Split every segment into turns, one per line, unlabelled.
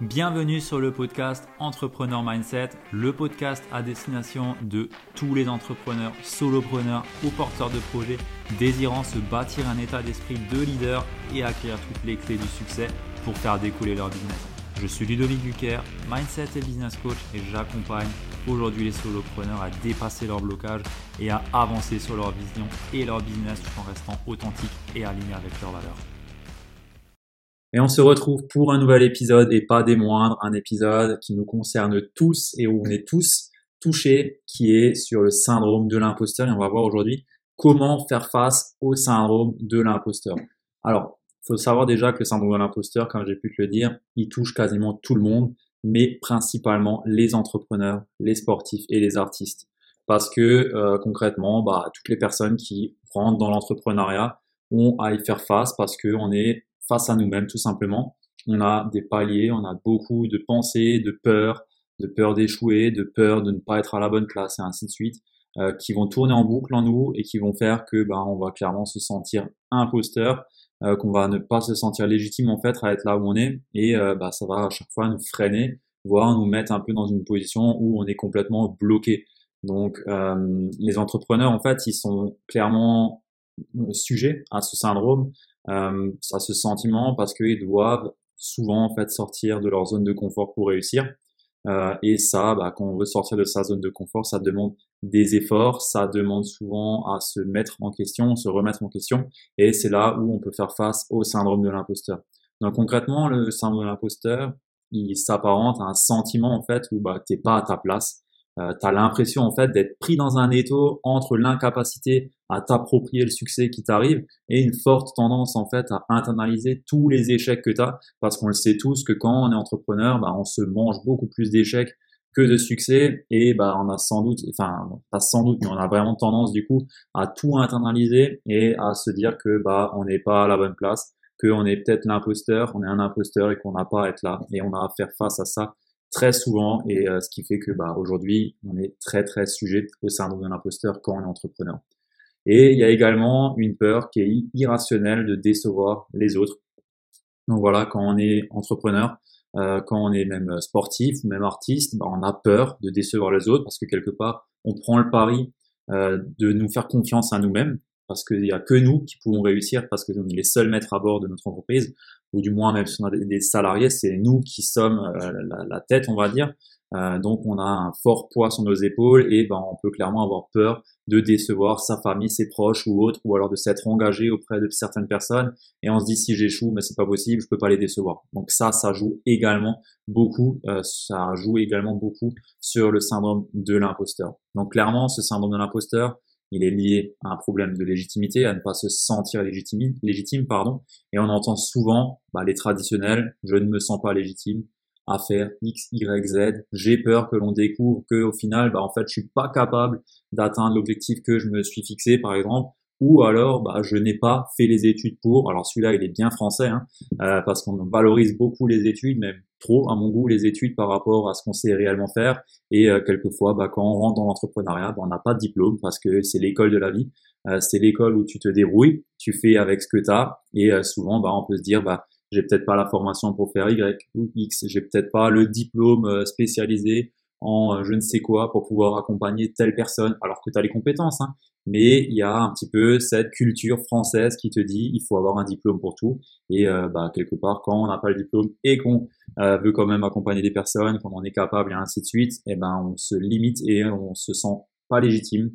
Bienvenue sur le podcast Entrepreneur Mindset, le podcast à destination de tous les entrepreneurs, solopreneurs ou porteurs de projets désirant se bâtir un état d'esprit de leader et acquérir toutes les clés du succès pour faire découler leur business. Je suis Ludovic Duquer, Mindset et Business Coach et j'accompagne aujourd'hui les solopreneurs à dépasser leurs blocages et à avancer sur leur vision et leur business tout en restant authentiques et alignés avec leurs valeurs. Et on se retrouve pour un nouvel épisode et pas des moindres, un épisode qui nous concerne tous et où on est tous touchés, qui est sur le syndrome de l'imposteur. Et on va voir aujourd'hui comment faire face au syndrome de l'imposteur. Alors, faut savoir déjà que le syndrome de l'imposteur, comme j'ai pu te le dire, il touche quasiment tout le monde, mais principalement les entrepreneurs, les sportifs et les artistes. Parce que euh, concrètement, bah, toutes les personnes qui rentrent dans l'entrepreneuriat ont à y faire face parce qu'on est face à nous-mêmes tout simplement. On a des paliers, on a beaucoup de pensées, de peurs, de peur d'échouer, de peur de ne pas être à la bonne place et ainsi de suite, euh, qui vont tourner en boucle en nous et qui vont faire que ben, on va clairement se sentir imposteur, euh, qu'on va ne pas se sentir légitime en fait à être là où on est et euh, bah, ça va à chaque fois nous freiner, voire nous mettre un peu dans une position où on est complètement bloqué. Donc les entrepreneurs en fait ils sont clairement sujets à ce syndrome euh, à ce sentiment parce qu'ils doivent souvent en fait sortir de leur zone de confort pour réussir. Euh, et ça, bah, quand on veut sortir de sa zone de confort, ça demande des efforts, ça demande souvent à se mettre en question, se remettre en question, et c'est là où on peut faire face au syndrome de l'imposteur. Donc concrètement, le syndrome de l'imposteur, il s'apparente à un sentiment en fait où bah, t'es pas à ta place, euh, tu l'impression en fait d'être pris dans un étau entre l'incapacité à t'approprier le succès qui t'arrive et une forte tendance en fait à internaliser tous les échecs que tu parce qu'on le sait tous que quand on est entrepreneur, bah, on se mange beaucoup plus d'échecs que de succès et bah on a sans doute enfin pas sans doute mais on a vraiment tendance du coup à tout internaliser et à se dire que bah on n'est pas à la bonne place qu'on est peut-être l'imposteur, on est un imposteur et qu'on n'a pas à être là et on a à faire face à ça très souvent et euh, ce qui fait que bah, aujourd'hui on est très très sujet au syndrome de l'imposteur quand on est entrepreneur. Et il y a également une peur qui est irrationnelle de décevoir les autres. Donc voilà, quand on est entrepreneur, euh, quand on est même sportif ou même artiste, bah, on a peur de décevoir les autres parce que quelque part on prend le pari euh, de nous faire confiance à nous-mêmes parce qu'il n'y a que nous qui pouvons réussir, parce que nous sommes les seuls maîtres à bord de notre entreprise, ou du moins même si on a des salariés, c'est nous qui sommes euh, la, tête, on va dire. Euh, donc on a un fort poids sur nos épaules et ben, on peut clairement avoir peur de décevoir sa famille, ses proches ou autres, ou alors de s'être engagé auprès de certaines personnes et on se dit si j'échoue, mais c'est pas possible, je peux pas les décevoir. Donc ça, ça joue également beaucoup, euh, ça joue également beaucoup sur le syndrome de l'imposteur. Donc clairement, ce syndrome de l'imposteur, il est lié à un problème de légitimité, à ne pas se sentir légitime, pardon. Et on entend souvent bah, les traditionnels, je ne me sens pas légitime à faire X, Y, Z. J'ai peur que l'on découvre que au final, bah, en fait, je suis pas capable d'atteindre l'objectif que je me suis fixé, par exemple ou alors bah, je n'ai pas fait les études pour. Alors celui-là, il est bien français, hein, euh, parce qu'on valorise beaucoup les études, même trop à mon goût les études par rapport à ce qu'on sait réellement faire. Et euh, quelquefois, bah, quand on rentre dans l'entrepreneuriat, bah, on n'a pas de diplôme parce que c'est l'école de la vie. Euh, c'est l'école où tu te débrouilles, tu fais avec ce que tu as, et souvent, bah, on peut se dire, bah, j'ai peut-être pas la formation pour faire Y ou X, j'ai peut-être pas le diplôme spécialisé en je ne sais quoi pour pouvoir accompagner telle personne, alors que tu as les compétences. Hein mais il y a un petit peu cette culture française qui te dit il faut avoir un diplôme pour tout. Et euh, bah, quelque part quand on n'a pas le diplôme et qu'on euh, veut quand même accompagner des personnes quand on est capable et ainsi de suite et eh ben on se limite et on se sent pas légitime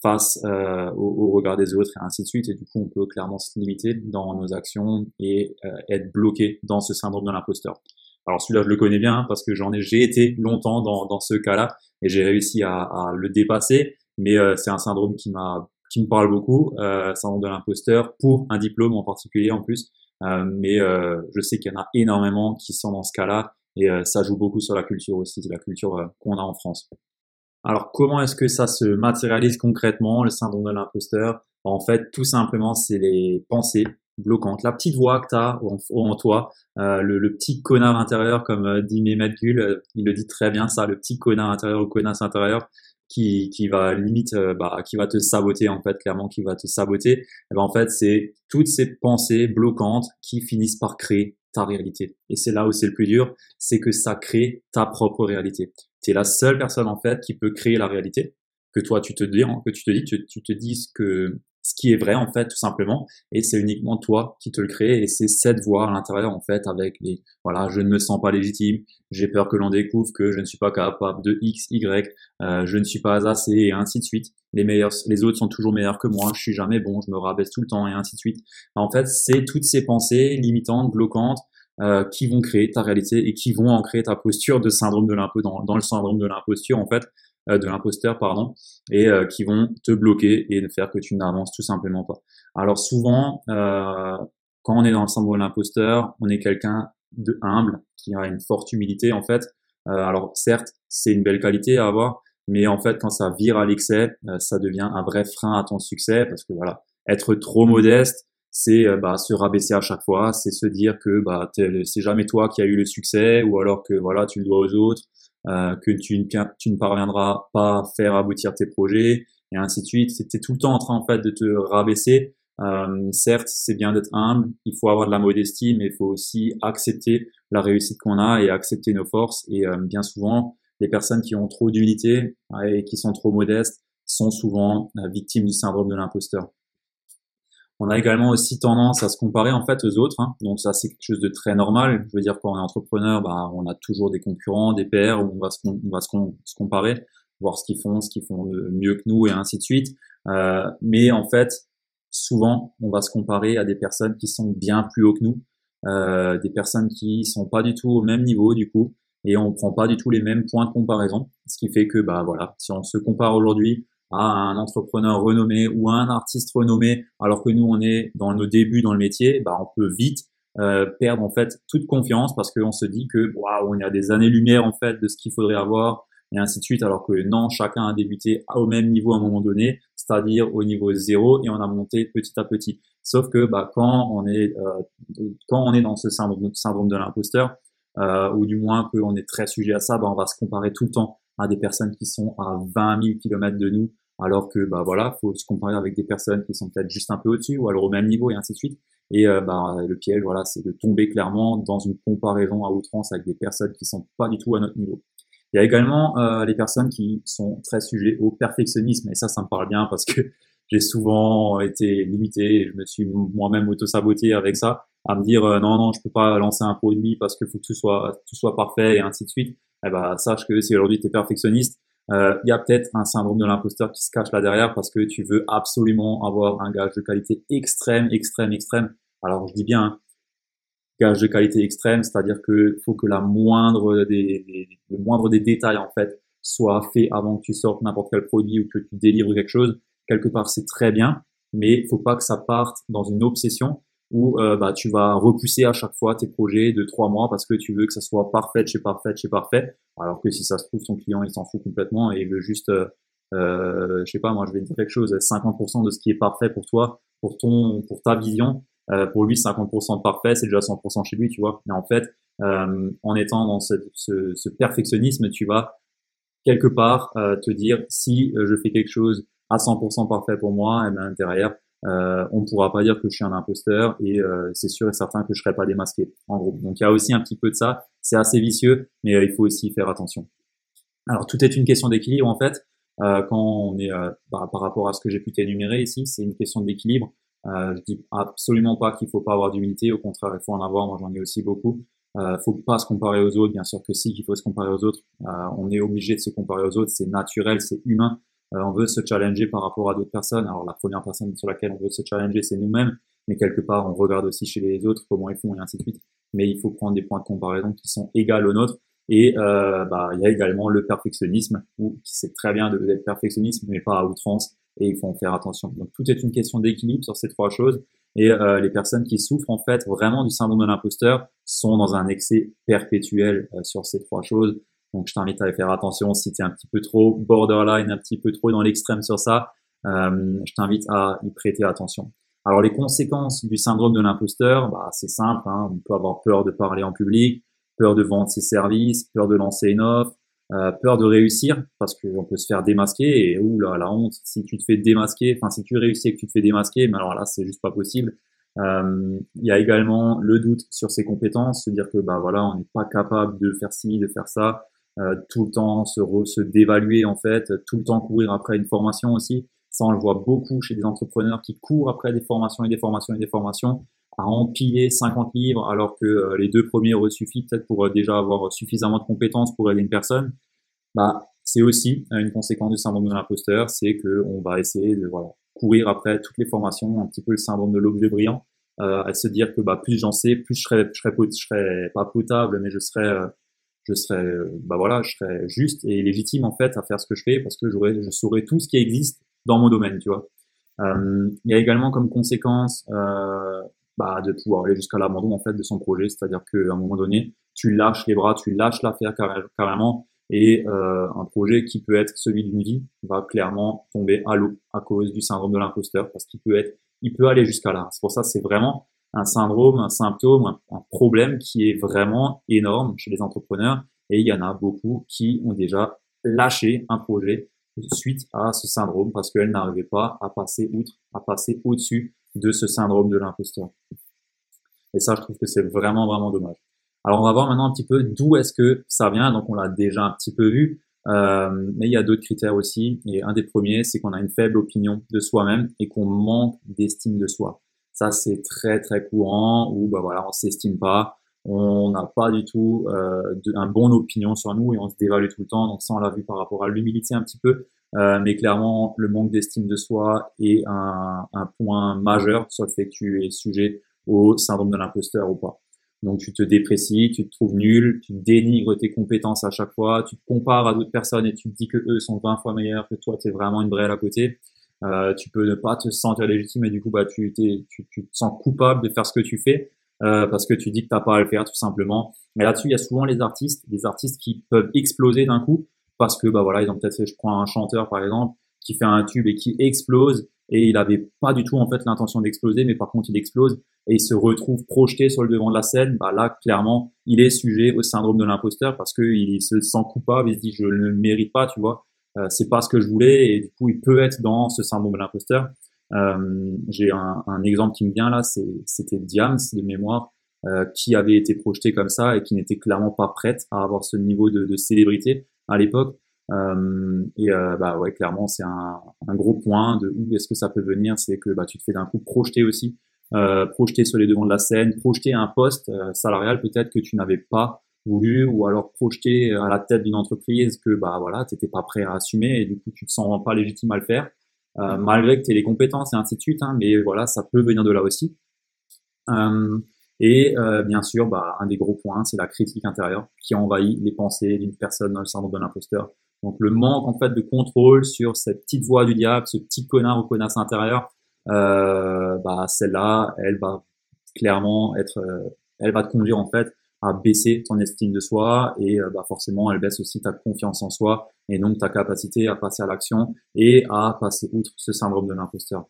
face euh, au, regard des autres et ainsi de suite. Et du coup on peut clairement se limiter dans nos actions et être bloqué dans ce syndrome de l'imposteur. Alors celui-là je le connais bien hein, parce que j'en ai j'ai été longtemps dans, dans ce cas-là et j'ai réussi à, à le dépasser mais euh, c'est un syndrome qui m'a qui me parle beaucoup, euh, syndrome de l'imposteur pour un diplôme en particulier en plus. Euh, mais euh, je sais qu'il y en a énormément qui sont dans ce cas-là et ça joue beaucoup sur la culture aussi, la culture qu'on a en France. Alors comment est-ce que ça se matérialise concrètement le syndrome de l'imposteur? En fait, tout simplement, c'est les pensées bloquantes, la petite voix que tu as en, toi, euh, le, le, petit connard intérieur, comme dit Mehmet Gül, il le dit très bien ça, le petit connard intérieur ou connasse intérieur, qui, qui va limite euh, bah, qui va te saboter en fait clairement qui va te saboter et ben en fait c'est toutes ces pensées bloquantes qui finissent par créer
ta réalité. Et c'est là où c'est le plus dur, c'est que ça crée ta propre réalité. Tu es la seule personne en fait qui peut créer la réalité que toi tu te dis, hein, que tu te dis, tu, tu te dis que ce qui est vrai en fait tout simplement. Et c'est uniquement toi qui te le crée. Et c'est cette voix à l'intérieur en fait avec les voilà je ne me sens pas légitime j'ai peur que l'on découvre que je ne suis pas capable de x y euh, je ne suis pas assez et ainsi de suite. Les meilleurs les autres sont toujours meilleurs que moi je suis jamais bon je me rabaisse tout le temps et ainsi de suite. En fait c'est toutes ces pensées limitantes bloquantes euh, qui vont créer ta réalité et qui vont en créer ta posture de syndrome de l'impôt dans, dans le syndrome de l'imposture en fait de l'imposteur, pardon, et euh, qui vont te bloquer et ne faire que tu n'avances tout simplement pas. Alors souvent, euh, quand on est dans le syndrome de l'imposteur, on est quelqu'un de humble, qui a une forte humilité en fait. alors certes, c'est une belle qualité à avoir, mais en fait, quand ça vire à l'excès, ça devient un vrai frein à ton succès parce que voilà, être trop modeste, c'est bah, se rabaisser à chaque fois, c'est se dire que bah, c'est jamais toi qui as eu le succès ou alors que voilà, tu le dois aux autres euh, que tu, tu, ne parviendras pas à faire aboutir tes projets et ainsi de suite. C'était tout le temps en train en fait de te rabaisser. Euh, certes, c'est bien d'être humble, il faut avoir de la modestie, mais il faut aussi accepter la réussite qu'on a et accepter nos forces. Et euh, bien souvent, les personnes qui ont trop d'humilité et qui sont trop modestes sont souvent victimes du syndrome de l'imposteur. On a également aussi tendance à se comparer en fait aux autres. Hein. Donc ça c'est quelque chose de très normal. Je veux dire quand on est entrepreneur, bah, on a toujours des concurrents, des pairs, où on va se, on va se, comparer, voir ce qu'ils font, ce qu'ils font mieux que nous et ainsi de suite. Euh, mais en fait, souvent on va se comparer à des personnes qui sont bien plus haut que nous, euh, des personnes qui sont pas du tout au même niveau du coup, et on prend pas du tout les mêmes points de comparaison. Ce qui fait que bah voilà, si on se compare aujourd'hui à un entrepreneur renommé ou à un artiste renommé, alors que nous on est dans nos débuts dans le métier, bah on peut vite euh, perdre en fait toute confiance parce qu'on se dit que waouh, on a des années-lumière en fait de ce qu'il faudrait avoir et ainsi de suite, alors que non, chacun a débuté au même niveau à un moment donné, c'est-à-dire au niveau zéro et on a monté petit à petit. Sauf que bah, quand on est euh, quand on est dans ce syndrome, syndrome de l'imposteur, euh, ou du moins qu'on est très sujet à ça, bah, on va se comparer tout le temps à des personnes qui sont à 20 000 km de nous, alors que bah voilà, faut se comparer avec des personnes qui sont peut-être juste un peu au-dessus ou alors au même niveau et ainsi de suite. Et euh, bah, le piège, voilà, c'est de tomber clairement dans une comparaison à outrance avec des personnes qui sont pas du tout à notre niveau. Il y a également euh, les personnes qui sont très sujets au perfectionnisme et ça, ça me parle bien parce que j'ai souvent été limité et je me suis moi-même auto-saboté avec ça, à me dire euh, non, non, je peux pas lancer un produit parce qu'il faut que tout soit, tout soit parfait et ainsi de suite. Eh ben, sache que si aujourd'hui tu es perfectionniste, euh, il y a peut-être un syndrome de l'imposteur qui se cache là derrière parce que tu veux absolument avoir un gage de qualité extrême, extrême, extrême. Alors je dis bien gage de qualité extrême, c'est-à-dire que faut que la moindre des, le moindre des détails en fait soit fait avant que tu sortes n'importe quel produit ou que tu délivres quelque chose. Quelque part c'est très bien, mais faut pas que ça parte dans une obsession où euh, bah, tu vas repousser à chaque fois tes projets de trois mois parce que tu veux que ça soit parfait chez parfait chez parfait, alors que si ça se trouve ton client il s'en fout complètement et il veut juste, euh, euh, je sais pas moi je vais dire quelque chose, 50% de ce qui est parfait pour toi, pour ton, pour ta vision, euh, pour lui 50% de parfait c'est déjà 100% chez lui tu vois. Mais en fait euh, en étant dans ce, ce, ce, perfectionnisme tu vas quelque part te dire si je fais quelque chose à 100% parfait pour moi et bien derrière euh, on ne pourra pas dire que je suis un imposteur et euh, c'est sûr et certain que je serai pas démasqué en gros. Donc il y a aussi un petit peu de ça, c'est assez vicieux, mais euh, il faut aussi faire attention. Alors tout est une question d'équilibre en fait. Euh, quand on est par, par, rapport à ce que j'ai pu t'énumérer ici, c'est une question d'équilibre. je dis absolument pas qu'il faut pas avoir d'humilité, au contraire il faut en avoir. Moi j'en ai aussi beaucoup. Euh, faut pas se comparer aux autres, bien sûr que si, qu'il faut se comparer aux autres. on est obligé de se comparer aux autres, c'est naturel, c'est humain. Euh, on veut se challenger par rapport à d'autres personnes. Alors la première personne sur laquelle on veut se challenger, c'est nous-mêmes, mais quelque part, on regarde aussi chez les autres comment ils font et ainsi de suite. Mais il faut prendre des points de comparaison qui sont égaux aux nôtres. Et euh, bah, il y a également le perfectionnisme, où c'est très bien d'être perfectionniste, mais pas à outrance, et il faut en faire attention. Donc tout est une question d'équilibre sur ces trois choses. Et euh, les personnes qui souffrent en fait vraiment du syndrome de l'imposteur sont dans un excès perpétuel euh, sur ces trois choses. Donc je t'invite à faire attention si tu es un petit peu trop borderline, un petit peu trop dans l'extrême sur ça. Euh, je t'invite à y prêter attention. Alors les conséquences du syndrome de l'imposteur, bah, c'est simple. Hein. On peut avoir peur de parler en public, peur de vendre ses services, peur de lancer une offre, euh, peur de réussir parce qu'on peut se faire démasquer et ouh là la honte si tu te fais démasquer, enfin si tu réussis et que tu te fais démasquer, mais alors là c'est juste pas possible. Euh, il y a également le doute sur ses compétences, se dire que bah voilà, on n'est pas capable de faire ci, de faire ça, tout le temps se, se dévaluer en fait, tout le temps courir après une formation aussi. Ça, on le voit beaucoup chez des entrepreneurs qui courent après des formations et des formations et des formations, à empiler 50 livres alors que euh, les deux premiers auraient suffi peut-être pour euh, déjà avoir suffisamment de compétences pour aider une personne. Bah, c'est aussi une conséquence du syndrome de l'imposteur, c'est que on va essayer de voilà, courir après toutes les formations, un petit peu le syndrome de l'objet brillant, euh, à se dire que bah, plus j'en sais, plus je serai, je serai, je serai pas potable, mais je serai, euh, je serai, bah voilà, je serai juste et légitime en fait à faire ce que je fais parce que j'aurai, je saurai tout ce qui existe dans mon domaine, tu vois. Euh, il y a également comme conséquence euh, bah, de pouvoir aller jusqu'à l'abandon en fait de son projet, c'est-à-dire qu'à un moment donné, tu lâches les bras, tu lâches l'affaire carrément et euh, un projet qui peut être celui d'une vie va clairement tomber à l'eau à cause du syndrome de l'imposteur parce qu'il peut être, il peut aller jusqu'à là. C'est pour ça c'est vraiment un syndrome, un symptôme, un, problème qui est vraiment énorme chez les entrepreneurs et il y en a beaucoup qui ont déjà lâché un projet suite à ce syndrome parce qu'elles n'arrivaient pas à passer outre, à passer au-dessus de ce syndrome de l'imposteur. Et ça, je trouve que c'est vraiment, vraiment dommage. Alors on va voir maintenant un petit peu d'où est-ce que ça vient. Donc on l'a déjà un petit peu vu, euh, mais il y a d'autres critères aussi. Et un des premiers, c'est qu'on a une faible opinion de soi-même et qu'on manque d'estime de soi. Ça c'est très très courant où bah voilà on s'estime pas, on n'a pas du tout euh, de, un bon opinion sur nous et on se dévalue tout le temps. Donc ça on l'a vu par rapport à l'humilité un petit peu, euh, mais clairement le manque d'estime de soi est un, un point majeur sur le fait que tu es sujet au syndrome de l'imposteur ou pas. Donc tu te déprécies, tu te trouves nul, tu dénigres tes compétences à chaque fois, tu te compares à d'autres personnes et tu te dis que eux sont 20 fois meilleurs que toi, tu es vraiment une brêle à côté. Euh, tu peux ne pas te sentir légitime et du coup bah tu, tu, tu te sens coupable de faire ce que tu fais euh, parce que tu dis que t'as pas à le faire tout simplement. Mais là-dessus il y a souvent les artistes, des artistes qui peuvent exploser d'un coup parce que bah voilà ils ont peut-être fait, je prends un chanteur par exemple qui fait un tube et qui explose et il avait pas du tout en fait l'intention d'exploser, mais par contre il explose et il se retrouve projeté sur le devant de la scène. Bah là clairement il est sujet au syndrome de l'imposteur parce qu'il se sent coupable, il se dit je ne le mérite pas, tu vois, c'est pas ce que je voulais et du coup il peut être dans ce syndrome de l'imposteur. Euh, J'ai un, exemple qui me vient là, c'était Diams de mémoire. Euh, qui avait été projeté comme ça et qui n'était clairement pas prête à avoir ce niveau de, célébrité à l'époque. Euh, et euh, bah ouais, clairement, c'est un, gros point de où est-ce que ça peut venir, c'est que bah, tu te fais d'un coup projeter aussi, euh, projeter sur les devants de la scène, projeter un poste euh, salarial peut-être que tu n'avais pas voulu, ou alors projeter à la tête d'une entreprise que bah voilà, t'étais pas prêt à assumer et du coup tu te sens pas légitime à le faire, euh, malgré que tu aies les compétences et ainsi de suite. Hein, mais voilà, ça peut venir de là aussi. Et euh, bien sûr, bah, un des gros points, c'est la critique intérieure qui envahit les pensées d'une personne dans le syndrome de l'imposteur. Donc le manque en fait de contrôle sur cette petite voix du diable, ce petit connard ou connasse intérieur, euh, bah celle-là, elle va clairement être, euh, elle va te conduire en fait à baisser ton estime de soi et euh, bah forcément elle baisse aussi ta confiance en soi et donc ta capacité à passer à l'action et à passer outre ce syndrome de l'imposteur.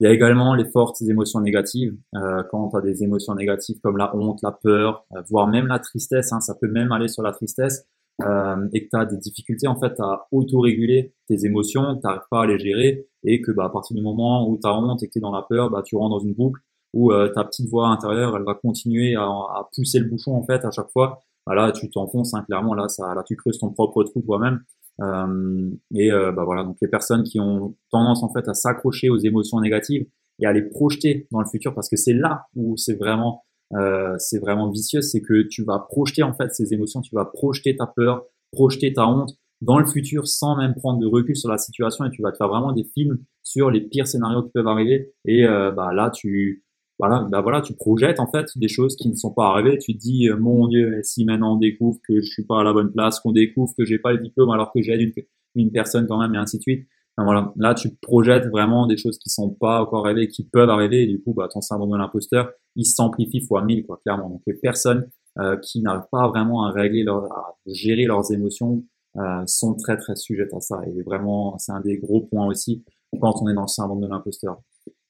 Il y a également les fortes émotions négatives. Euh, quand tu as des émotions négatives comme la honte, la peur, voire même la tristesse, hein, ça peut même aller sur la tristesse, euh, et que tu as des difficultés en fait à autoréguler tes émotions, tu n'arrives pas à les gérer et que bah, à partir du moment où tu as honte et que tu es dans la peur, bah, tu rentres dans une boucle où euh, ta petite voix intérieure, elle va continuer à, à, pousser le bouchon en fait à chaque fois. Bah, là, tu t'enfonces hein, clairement, là, ça, là, tu creuses ton propre trou toi-même. Euh, et euh, bah, voilà, donc les personnes qui ont tendance en fait à s'accrocher aux émotions négatives et à les projeter dans le futur parce que c'est là où c'est vraiment euh, c'est vraiment vicieux, c'est que tu vas projeter en fait ces émotions, tu vas projeter ta peur, projeter ta honte dans le futur sans même prendre de recul sur la situation. Et tu vas te faire vraiment des films sur les pires scénarios qui peuvent arriver. Et euh, bah là tu voilà bah voilà tu projettes en fait des choses qui ne sont pas arrivées tu te dis euh, mon dieu si maintenant on découvre que je suis pas à la bonne place qu'on découvre que j'ai pas le diplôme alors que j'aide une, une personne quand même et ainsi de suite voilà, là tu projettes vraiment des choses qui sont pas encore arrivées, qui peuvent arriver, et du coup, bah, ton syndrome de l'imposteur, il s'amplifie fois mille, quoi, clairement. Donc les personnes euh, qui n'arrivent pas vraiment à régler leur, à gérer leurs émotions, euh, sont très très sujettes à ça. Et vraiment, c'est un des gros points aussi quand on est dans le syndrome de l'imposteur.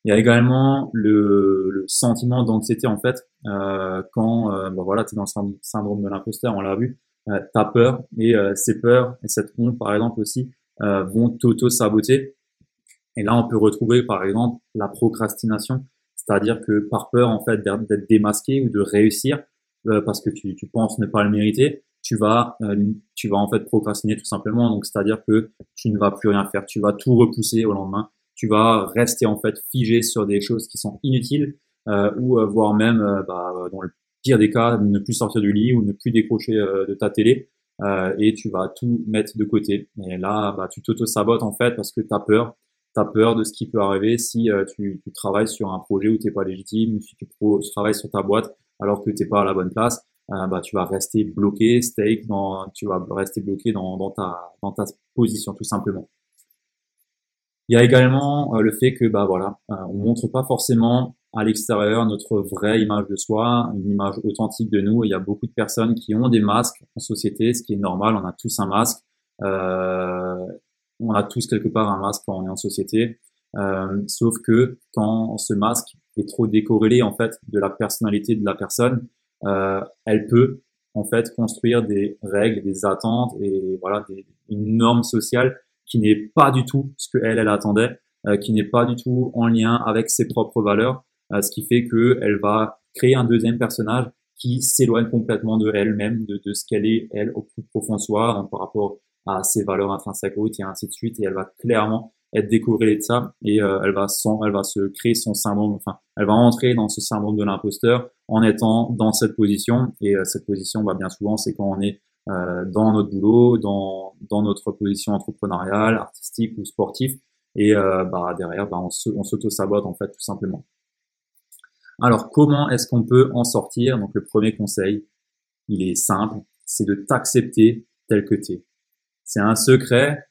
Il y a également le, sentiment d'anxiété en fait euh, quand euh, bah voilà, tu es dans le syndrome de l'imposteur, on l'a vu, euh, tu as peur et euh, ces peurs et cette honte par exemple aussi vont t'auto-saboter. Et là, on peut retrouver par exemple la procrastination. C'est-à-dire que par peur en fait d'être démasqué ou de réussir parce que tu, tu, penses ne pas le mériter, tu vas tu vas en fait procrastiner tout simplement. Donc c'est-à-dire que tu ne vas plus rien faire, tu vas tout repousser au lendemain, tu vas rester en fait figé sur des choses qui sont inutiles euh, ou voire même bah, dans le pire des cas ne plus sortir du lit ou ne plus décrocher de ta télé euh, et tu vas tout mettre de côté. Et là, bah, tu t'auto-sabotes en fait parce que tu as peur. Tu peur de ce qui peut arriver si euh, tu, travailles sur un projet où tu pas légitime, si tu, travailles sur ta boîte alors que tu pas à la bonne place. Euh, bah, tu vas rester bloqué, stake, dans, tu vas rester bloqué dans, ta, dans ta position tout simplement. Il y a également euh, le fait que bah voilà, on montre pas forcément à l'extérieur notre vraie image de soi, une image authentique de nous. il y a beaucoup de personnes qui ont des masques en société, ce qui est normal. On a tous un masque. Euh, on a tous quelque part un masque quand on est en société. Euh, sauf que quand ce masque est trop décorrélé en fait de la personnalité de la personne, euh, elle peut en fait construire des règles, des attentes et voilà des, une norme sociale qui n'est pas du tout ce que elle elle attendait, euh, qui n'est pas du tout en lien avec ses propres valeurs euh, ce qui fait qu'elle va créer un deuxième personnage qui s'éloigne complètement de elle-même, de, de, ce qu'elle est, elle, au plus profond soi, hein, par rapport à ses valeurs intrinsèques et ainsi de suite. Et elle va clairement être décorrélée de ça et euh, elle va elle va se créer son syndrome, enfin, elle va entrer dans ce syndrome de l'imposteur en étant dans cette position. Et euh, cette position, bah, bien souvent, c'est quand on est dans notre boulot, dans, dans notre position entrepreneuriale, artistique ou sportif. Et bah, derrière, bah, on s'auto-sabote en fait tout simplement. Alors, comment est-ce qu'on peut en sortir? Donc, le premier conseil, il est simple, c'est de t'accepter tel que tu es. C'est un secret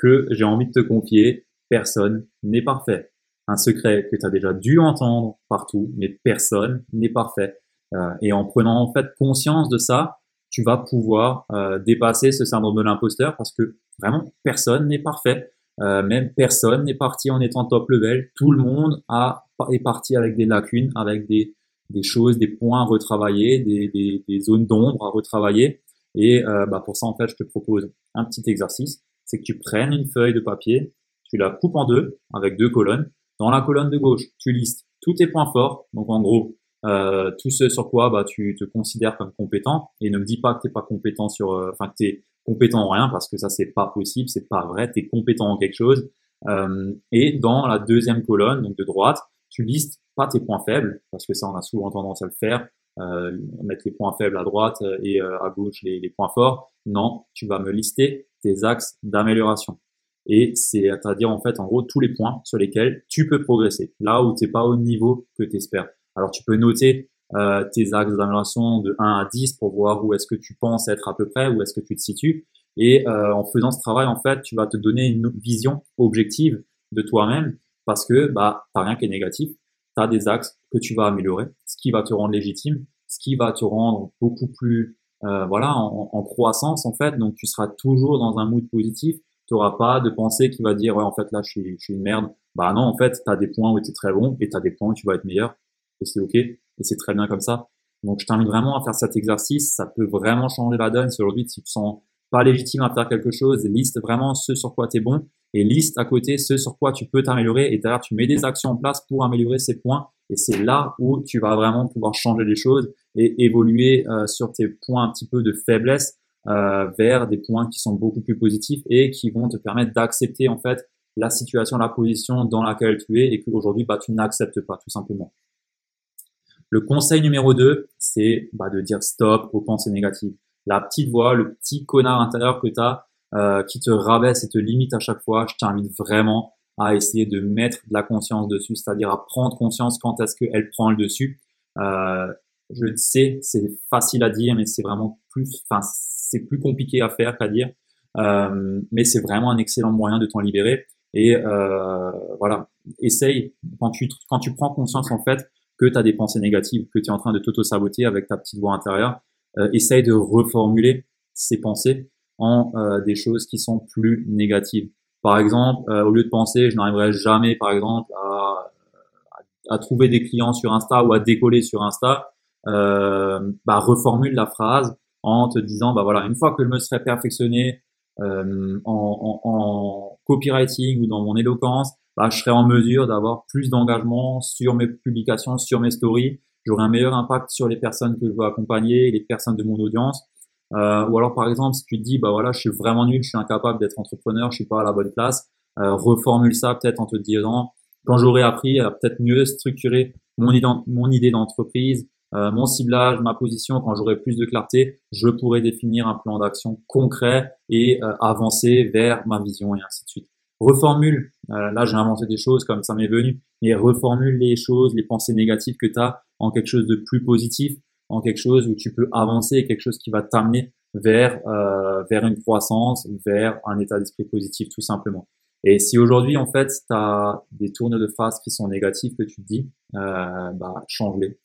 que j'ai envie de te confier. Personne n'est parfait. Un secret que tu as déjà dû entendre partout, mais personne n'est parfait. Euh, et en prenant en fait conscience de ça, tu vas pouvoir euh, dépasser ce syndrome de l'imposteur parce que vraiment personne n'est parfait. Euh, même personne n'est parti en étant top level. Tout le monde a est parti avec des lacunes, avec des, des choses, des points à retravailler, des, des, des zones d'ombre à retravailler. Et euh, bah pour ça, en fait, je te propose un petit exercice. C'est que tu prennes une feuille de papier, tu la coupes en deux avec deux colonnes. Dans la colonne de gauche, tu listes tous tes points forts. Donc en gros, euh, tout ce sur quoi bah, tu te considères comme compétent. Et ne me dis pas que tu n'es pas compétent sur, euh, enfin que tu es compétent en rien parce que ça c'est pas possible, c'est pas vrai. Tu es compétent en quelque chose. Euh, et dans la deuxième colonne, donc de droite, tu listes pas tes points faibles, parce que ça on a souvent tendance à le faire, euh, mettre les points faibles à droite euh, et à gauche les, les, points forts. Non, tu vas me lister tes axes d'amélioration. Et c'est à dire en fait en gros tous les points sur lesquels tu peux progresser, là où tu n'es pas au niveau que tu espères. Alors tu peux noter euh, tes axes d'amélioration de 1 à 10 pour voir où est-ce que tu penses être à peu près, où est-ce que tu te situes. Et euh, en faisant ce travail, en fait, tu vas te donner une vision objective de toi-même parce que bah t'as rien qui est négatif, tu as des axes que tu vas améliorer, ce qui va te rendre légitime, ce qui va te rendre beaucoup plus euh, voilà en, en, croissance en fait, donc tu seras toujours dans un mood positif, tu n'auras pas de pensée qui va dire ouais, en fait là je suis, je suis une merde. Bah non, en fait, tu as des points où tu es très bon et tu as des points où tu vas être meilleur et c'est OK et c'est très bien comme ça. Donc je t'invite vraiment à faire cet exercice, ça peut vraiment changer la donne si aujourd'hui tu te sens pas légitime à faire quelque chose, liste vraiment ce sur quoi tu es bon et liste à côté ce sur quoi tu peux t'améliorer et derrière tu mets des actions en place pour améliorer ces points et c'est là où tu vas vraiment pouvoir changer les choses et évoluer euh, sur tes points un petit peu de faiblesse euh, vers des points qui sont beaucoup plus positifs et qui vont te permettre d'accepter en fait la situation, la position dans laquelle tu es et qu'aujourd'hui bah, tu n'acceptes pas tout simplement. Le conseil numéro 2, c'est bah, de dire stop aux pensées négatives la petite voix, le petit connard intérieur que tu as euh, qui te rabaisse et te limite à chaque fois, je t'invite vraiment à essayer de mettre de la conscience dessus, c'est-à-dire à prendre conscience quand est-ce qu'elle prend le dessus. Euh, je sais, c'est facile à dire, mais c'est vraiment plus, enfin, c'est plus compliqué à faire qu'à dire. Euh, mais c'est vraiment un excellent moyen de t'en libérer. Et euh, voilà, essaye quand tu quand tu prends conscience en fait que tu as des pensées négatives, que tu es en train de t'auto-saboter avec ta petite voix intérieure, euh, essaye de reformuler ses pensées en euh, des choses qui sont plus négatives. Par exemple, euh, au lieu de penser, je n'arriverai jamais, par exemple, à, trouver des clients sur Insta ou à décoller sur Insta, bah, reformule la phrase en te disant, bah voilà, une fois que je me serai perfectionné en, copywriting ou dans mon éloquence, bah, je serai en mesure d'avoir plus d'engagement sur mes publications, sur mes stories. J'aurai un meilleur impact sur les personnes que je veux accompagner, les personnes de mon audience. Euh, ou alors par exemple, si tu te dis, bah voilà, je suis vraiment nul, je suis incapable d'être entrepreneur, je suis pas à la bonne place, euh, reformule ça peut-être en te disant, quand j'aurai appris à peut-être mieux structurer mon, idée d'entreprise, euh, mon ciblage, ma position, quand j'aurai plus de clarté, je pourrai définir un plan d'action concret et euh, avancer vers ma vision et ainsi de suite. Reformule, euh, là j'ai inventé des choses comme ça m'est venu, mais reformule les choses, les pensées négatives que tu as en quelque chose de plus positif, en quelque chose où tu peux avancer, quelque chose qui va t'amener vers, vers une croissance, vers un état d'esprit positif tout simplement. Et si aujourd'hui, en fait, tu as des tournes de phrases qui sont négatives que tu te dis, euh, bah, change-les.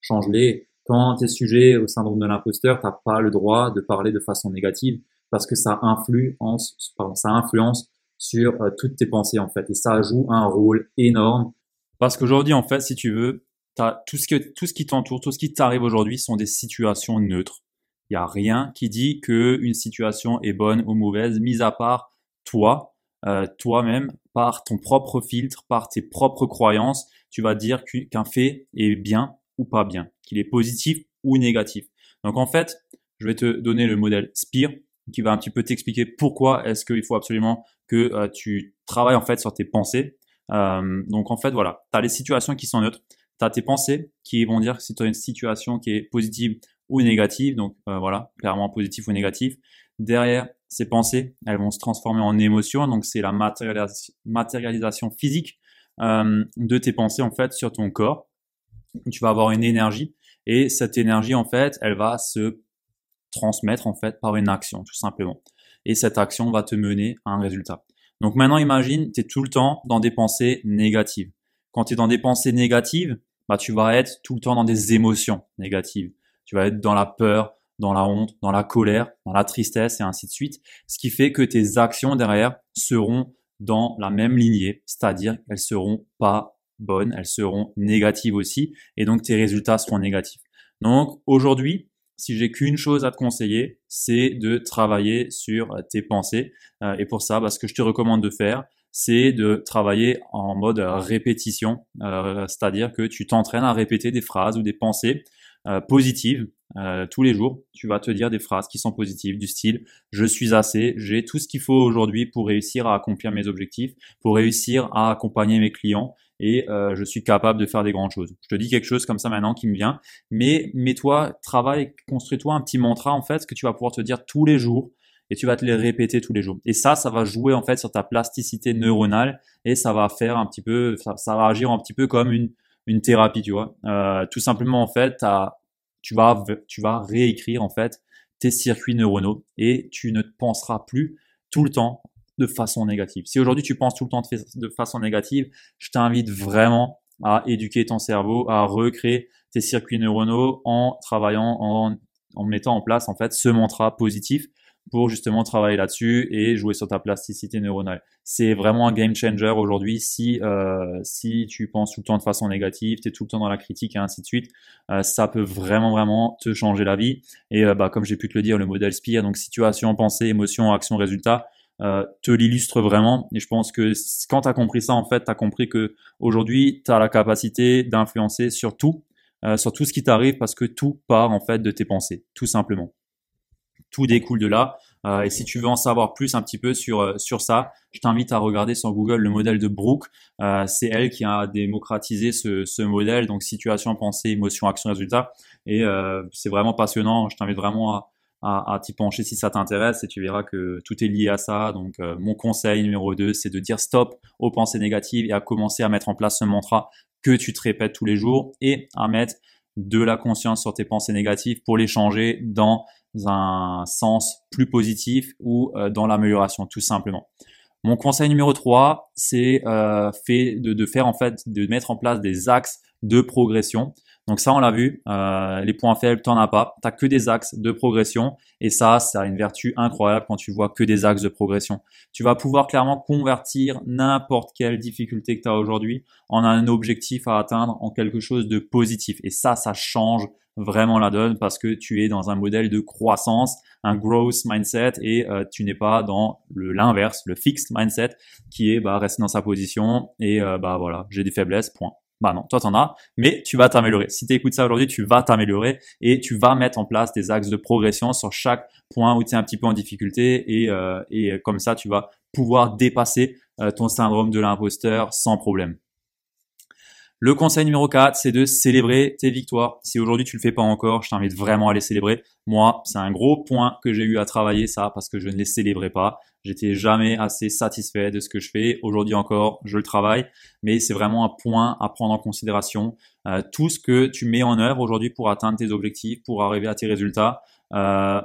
Change-les. Quand tu es sujet au syndrome de l'imposteur, tu pas le droit de parler de façon négative parce que ça influence, pardon, ça influence sur euh, toutes tes pensées, en fait. Et ça joue un rôle énorme.
Parce qu'aujourd'hui, en fait, si tu veux, as tout ce qui t'entoure, tout ce qui t'arrive aujourd'hui sont des situations neutres. Il n'y a rien qui dit que une situation est bonne ou mauvaise, mis à part toi, euh, toi-même, par ton propre filtre, par tes propres croyances, tu vas dire qu'un fait est bien ou pas bien, qu'il est positif ou négatif. Donc en fait, je vais te donner le modèle SPIR qui va un petit peu t'expliquer pourquoi est-ce qu'il faut absolument que euh, tu travailles en fait sur tes pensées. Euh, donc en fait, voilà, tu as les situations qui sont neutres, tu as tes pensées qui vont dire si tu as une situation qui est positive ou négative, donc voilà, clairement positif ou négatif. Derrière, ces pensées, elles vont se transformer en émotions. Donc, c'est la matérialisation physique euh, de tes pensées, en fait, sur ton corps. Tu vas avoir une énergie et cette énergie, en fait, elle va se transmettre, en fait, par une action, tout simplement. Et cette action va te mener à un résultat. Donc, maintenant, imagine, tu es tout le temps dans des pensées négatives. Quand tu es dans des pensées négatives, bah, tu vas être tout le temps dans des émotions négatives. Tu vas être dans la peur, dans la honte, dans la colère, dans la tristesse et ainsi de suite. Ce qui fait que tes actions derrière seront dans la même lignée, c'est-à-dire qu'elles seront pas bonnes, elles seront négatives aussi, et donc tes résultats seront négatifs. Donc aujourd'hui, si j'ai qu'une chose à te conseiller, c'est de travailler sur tes pensées. Euh, et pour ça, bah, ce que je te recommande de faire, c'est de travailler en mode répétition, euh, c'est-à-dire que tu t'entraînes à répéter des phrases ou des pensées euh, positives tous les jours, tu vas te dire des phrases qui sont positives, du style je suis assez, j'ai tout ce qu'il faut aujourd'hui pour réussir à accomplir mes objectifs, pour réussir à accompagner mes clients et euh, je suis capable de faire des grandes choses. Je te dis quelque chose comme ça maintenant qui me vient, mais mets-toi, travaille, construis-toi un petit mantra en fait que tu vas pouvoir te dire tous les jours et tu vas te les répéter tous les jours. Et ça, ça va jouer en fait sur ta plasticité neuronale et ça va faire un petit peu, ça, va agir un petit peu comme une une thérapie, tu vois. Euh, tout simplement en fait, tu vas, tu vas réécrire en fait tes circuits neuronaux et tu ne penseras plus tout le temps de façon négative. Si aujourd'hui tu penses tout le temps de façon négative, je t'invite vraiment à éduquer ton cerveau, à recréer tes circuits neuronaux en travaillant, en, mettant en place en fait ce mantra positif pour justement travailler là-dessus et jouer sur ta plasticité neuronale. C'est vraiment un game changer aujourd'hui si euh, si tu penses tout le temps de façon négative, tu es tout le temps dans la critique et ainsi de suite, euh, ça peut vraiment vraiment te changer la vie. Et euh, bah, comme j'ai pu te le dire, le modèle SPIR, donc situation, pensée, émotion, action, résultat, euh, te l'illustre vraiment. Et je pense que quand tu as compris ça, en fait, tu as compris que aujourd'hui, tu as la capacité d'influencer sur tout, euh, sur tout ce qui t'arrive parce que tout part en fait de tes pensées, tout simplement tout découle de là. Euh, et si tu veux en savoir plus un petit peu sur, euh, sur ça, je t'invite à regarder sur Google le modèle de Brooke. Euh, c'est elle qui a démocratisé ce, ce, modèle, donc situation, pensée, émotion, action, résultat. Et c'est vraiment passionnant. Je t'invite vraiment à, à, à t'y pencher si ça t'intéresse et tu verras que tout est lié à ça. Donc mon conseil numéro 2, c'est de dire stop aux pensées négatives et à commencer à mettre en place ce mantra que tu te répètes tous les jours et à mettre de la conscience sur tes pensées négatives pour les changer dans un sens plus positif ou euh, dans l'amélioration tout simplement. Mon conseil numéro 3, c'est euh, fait de, faire en fait de mettre en place des axes de progression. Donc ça, on l'a vu, euh, les points faibles, t'en as pas. T'as que des axes de progression. Et ça, ça a une vertu incroyable quand tu vois que des axes de progression. Tu vas pouvoir clairement convertir n'importe quelle difficulté que tu as aujourd'hui en un objectif à atteindre en quelque chose de positif. Et ça, ça change vraiment la donne parce que tu es dans un modèle de croissance, un growth mindset et euh, tu n'es pas dans l'inverse, le fixed mindset qui est bah rester dans sa position et euh, bah voilà, j'ai des faiblesses, point. Bah non, toi t'en as, mais tu vas t'améliorer. Si tu écoutes ça aujourd'hui, tu vas t'améliorer et tu vas mettre en place des axes de progression sur chaque point où tu es un petit peu en difficulté et, euh, et comme ça tu vas pouvoir dépasser ton syndrome de l'imposteur sans problème. Le conseil numéro 4, c'est de célébrer tes victoires. Si aujourd'hui tu le fais pas encore, je t'invite vraiment à les célébrer. Moi, c'est un gros point que j'ai eu à travailler ça parce que je ne les célébrais pas. J'étais jamais assez satisfait de ce que je fais. Aujourd'hui encore, je le travaille, mais c'est vraiment un point à prendre en considération. Euh, tout ce que tu mets en œuvre aujourd'hui pour atteindre tes objectifs, pour arriver à tes résultats, euh,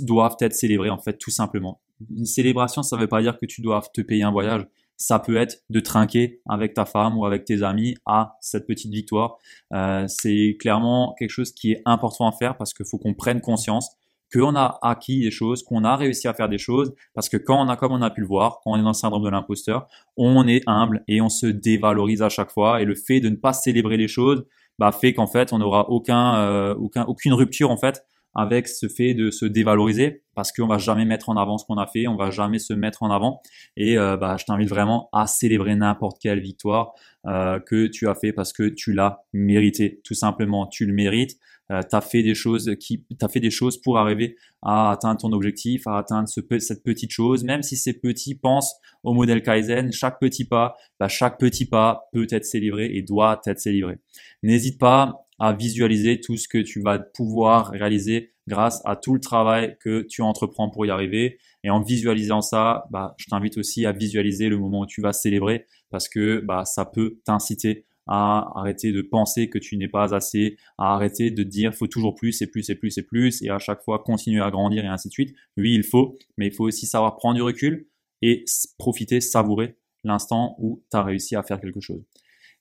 doivent être célébrés en fait tout simplement. Une célébration, ça ne veut pas dire que tu dois te payer un voyage ça peut être de trinquer avec ta femme ou avec tes amis à cette petite victoire. Euh, c'est clairement quelque chose qui est important à faire parce qu'il faut qu'on prenne conscience qu'on a acquis des choses, qu'on a réussi à faire des choses, parce que quand on a, comme on a pu le voir, quand on est dans le syndrome de l'imposteur, on est humble et on se dévalorise à chaque fois. Et le fait de ne pas célébrer les choses, bah, fait qu'en fait, on n'aura aucun, euh, aucun, aucune rupture en fait avec ce fait de se dévaloriser parce qu'on va jamais mettre en avant ce qu'on a fait, on va jamais se mettre en avant et euh, bah, je t'invite vraiment à célébrer n'importe quelle victoire euh, que tu as fait parce que tu l'as mérité tout simplement, tu le mérites. Euh, tu fait des choses qui as fait des choses pour arriver à atteindre ton objectif, à atteindre ce, cette petite chose, même si c'est petit, pense au modèle Kaizen, chaque petit pas, bah, chaque petit pas peut être célébré et doit être célébré. N'hésite pas à visualiser tout ce que tu vas pouvoir réaliser grâce à tout le travail que tu entreprends pour y arriver. Et en visualisant ça, bah, je t'invite aussi à visualiser le moment où tu vas célébrer parce que bah, ça peut t'inciter à arrêter de penser que tu n'es pas assez, à arrêter de dire faut toujours plus et plus et plus et plus et à chaque fois continuer à grandir et ainsi de suite. Oui, il faut, mais il faut aussi savoir prendre du recul et profiter, savourer l'instant où tu as réussi à faire quelque chose.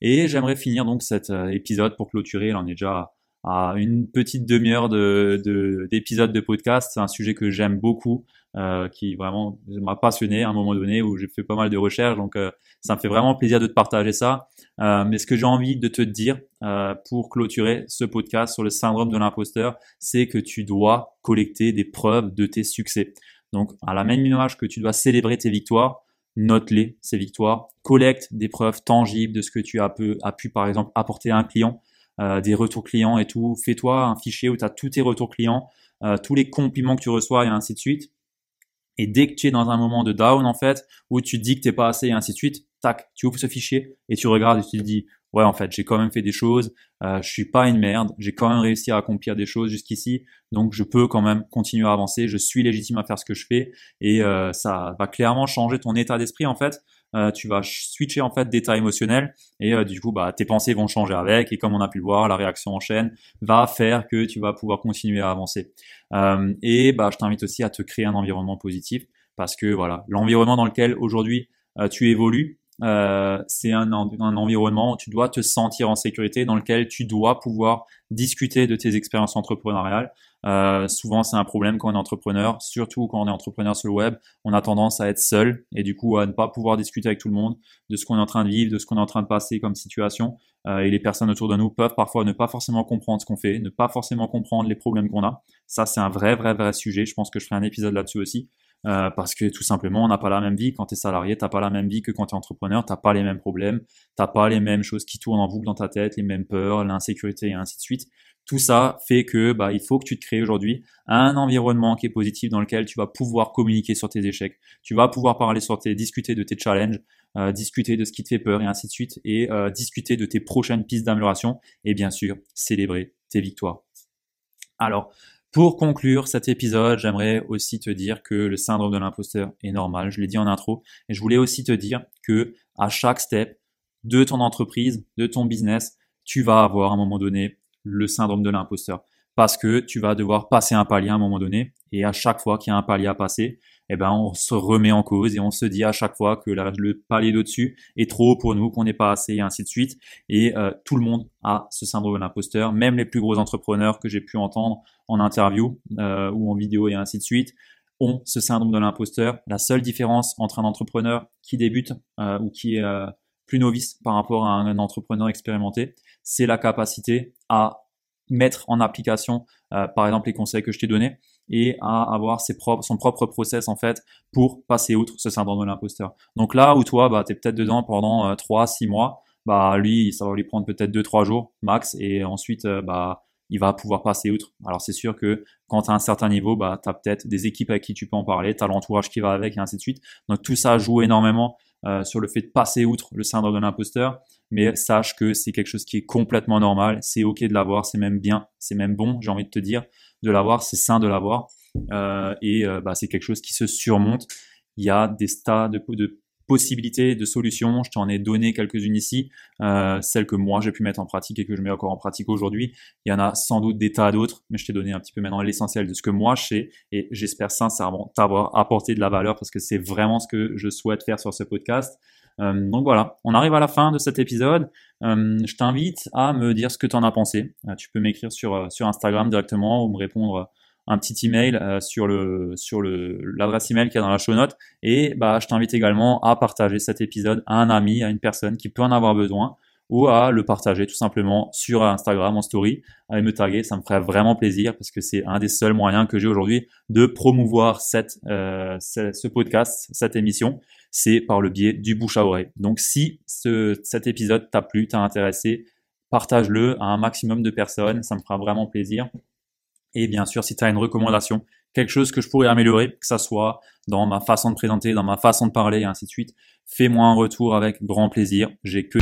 Et j'aimerais finir donc cet euh, épisode pour clôturer. Il en est déjà à une petite demi-heure de, d'épisode de, podcast. C'est un sujet que j'aime beaucoup, euh, qui vraiment m'a passionné à un moment donné où j'ai fait pas mal de recherches. Donc euh, ça me fait vraiment plaisir de te partager ça. Euh, mais ce que j'ai envie de te dire euh, pour clôturer ce podcast sur le syndrome de l'imposteur, c'est que tu dois collecter des preuves de tes succès. Donc à la même image que tu dois célébrer tes victoires, note-les, ces victoires, collecte des preuves tangibles de ce que tu as pu, par exemple apporter à un client, euh, des retours clients et tout. Fais-toi un fichier où tu as tous tes retours clients, euh, tous les compliments que tu reçois et ainsi de suite. Et dès que tu es dans un moment de down, en fait, où tu dis que t'es pas assez et ainsi de suite, tac, tu ouvres ce fichier et tu regardes et tu te dis, ouais, en fait, j'ai quand même fait des choses, euh, je suis pas une merde, j'ai quand même réussi à accomplir des choses jusqu'ici, donc je peux quand même continuer à avancer, je suis légitime à faire ce que je fais et euh, ça va clairement changer ton état d'esprit en fait. Euh, tu vas switcher en fait d'état émotionnel et euh, du coup bah tes pensées vont changer avec et comme on a pu le voir la réaction en chaîne va faire que tu vas pouvoir continuer à avancer euh, et bah je t'invite aussi à te créer un environnement positif parce que voilà l'environnement dans lequel aujourd'hui tu évolues euh, c'est un, un, environnement où tu dois te sentir en sécurité, dans lequel tu dois pouvoir discuter de tes expériences entrepreneuriales. Euh, souvent, c'est un problème quand on est entrepreneur, surtout quand on est entrepreneur sur le web. On a tendance à être seul et du coup à ne pas pouvoir discuter avec tout le monde de ce qu'on est en train de vivre, de ce qu'on est en train de passer comme situation. Euh, et les personnes autour de nous peuvent parfois ne pas forcément comprendre ce qu'on fait, ne pas forcément comprendre les problèmes qu'on a. Ça, c'est un vrai, vrai, vrai sujet. Je pense que je ferai un épisode là-dessus aussi. Euh, parce que tout simplement, on n'a pas la même vie. Quand tu es salarié, tu pas la même vie que quand tu es entrepreneur, tu pas les mêmes problèmes, tu pas les mêmes choses qui tournent en boucle dans ta tête, les mêmes peurs, l'insécurité et ainsi de suite. Tout ça fait que bah, il faut que tu te crées aujourd'hui un environnement qui est positif dans lequel tu vas pouvoir communiquer sur tes échecs, tu vas pouvoir parler sur tes, discuter de tes challenges, euh, discuter de ce qui te fait peur et ainsi de suite, et euh, discuter de tes prochaines pistes d'amélioration et bien sûr célébrer tes victoires. Alors, pour conclure cet épisode, j'aimerais aussi te dire que le syndrome de l'imposteur est normal. Je l'ai dit en intro. Et je voulais aussi te dire que à chaque step de ton entreprise, de ton business, tu vas avoir à un moment donné le syndrome de l'imposteur. parce que tu vas devoir passer un palier à un moment donné. Et à chaque fois qu'il y a un palier à passer, eh ben, on se remet en cause et on se dit à chaque fois que le palier d'au-dessus est trop haut pour nous, qu'on n'est pas assez, et ainsi de suite. Et euh, tout le monde a ce syndrome de l'imposteur, même les plus gros entrepreneurs que j'ai pu entendre en interview euh, ou en vidéo et ainsi de suite ont ce syndrome de l'imposteur. La seule différence entre un entrepreneur qui débute euh, ou qui est plus novice par rapport à un entrepreneur expérimenté, c'est la capacité à mettre en application, par exemple, les conseils que je t'ai donnés et à avoir ses propres, son propre process en fait pour passer outre ce syndrome de l'imposteur. Donc là où toi, bah, tu es peut-être dedans pendant euh, 3-6 mois, bah lui, ça va lui prendre peut-être 2-3 jours max et ensuite, euh, bah, il va pouvoir passer outre. Alors c'est sûr que quand tu as un certain niveau, bah, tu as peut-être des équipes avec qui tu peux en parler, tu as l'entourage qui va avec et ainsi de suite. Donc tout ça joue énormément euh, sur le fait de passer outre le syndrome de l'imposteur. Mais sache que c'est quelque chose qui est complètement normal, c'est ok de l'avoir, c'est même bien, c'est même bon, j'ai envie de te dire de l'avoir, c'est sain de l'avoir. Euh, et euh, bah, c'est quelque chose qui se surmonte. Il y a des tas de, de possibilités, de solutions. Je t'en ai donné quelques-unes ici, euh, celles que moi j'ai pu mettre en pratique et que je mets encore en pratique aujourd'hui. Il y en a sans doute des tas d'autres, mais je t'ai donné un petit peu maintenant l'essentiel de ce que moi je sais et j'espère sincèrement t'avoir apporté de la valeur parce que c'est vraiment ce que je souhaite faire sur ce podcast. Euh, donc voilà, on arrive à la fin de cet épisode. Euh, je t'invite à me dire ce que tu en as pensé. Euh, tu peux m'écrire sur, Instagram directement ou me répondre un petit email sur le sur le l'adresse email qui est dans la show note et bah je t'invite également à partager cet épisode à un ami, à une personne qui peut en avoir besoin ou à le partager tout simplement sur Instagram en story, à me taguer, ça me ferait vraiment plaisir parce que c'est un des seuls moyens que j'ai aujourd'hui de promouvoir cette, euh, ce podcast, cette émission c'est par le biais du bouche à oreille. Donc si ce, cet épisode t'a plu, t'a intéressé, partage-le à un maximum de personnes, ça me fera vraiment plaisir. Et bien sûr, si tu as une recommandation, quelque chose que je pourrais améliorer, que ça soit dans ma façon de présenter, dans ma façon de parler et ainsi de suite, fais-moi un retour avec grand plaisir. J'ai que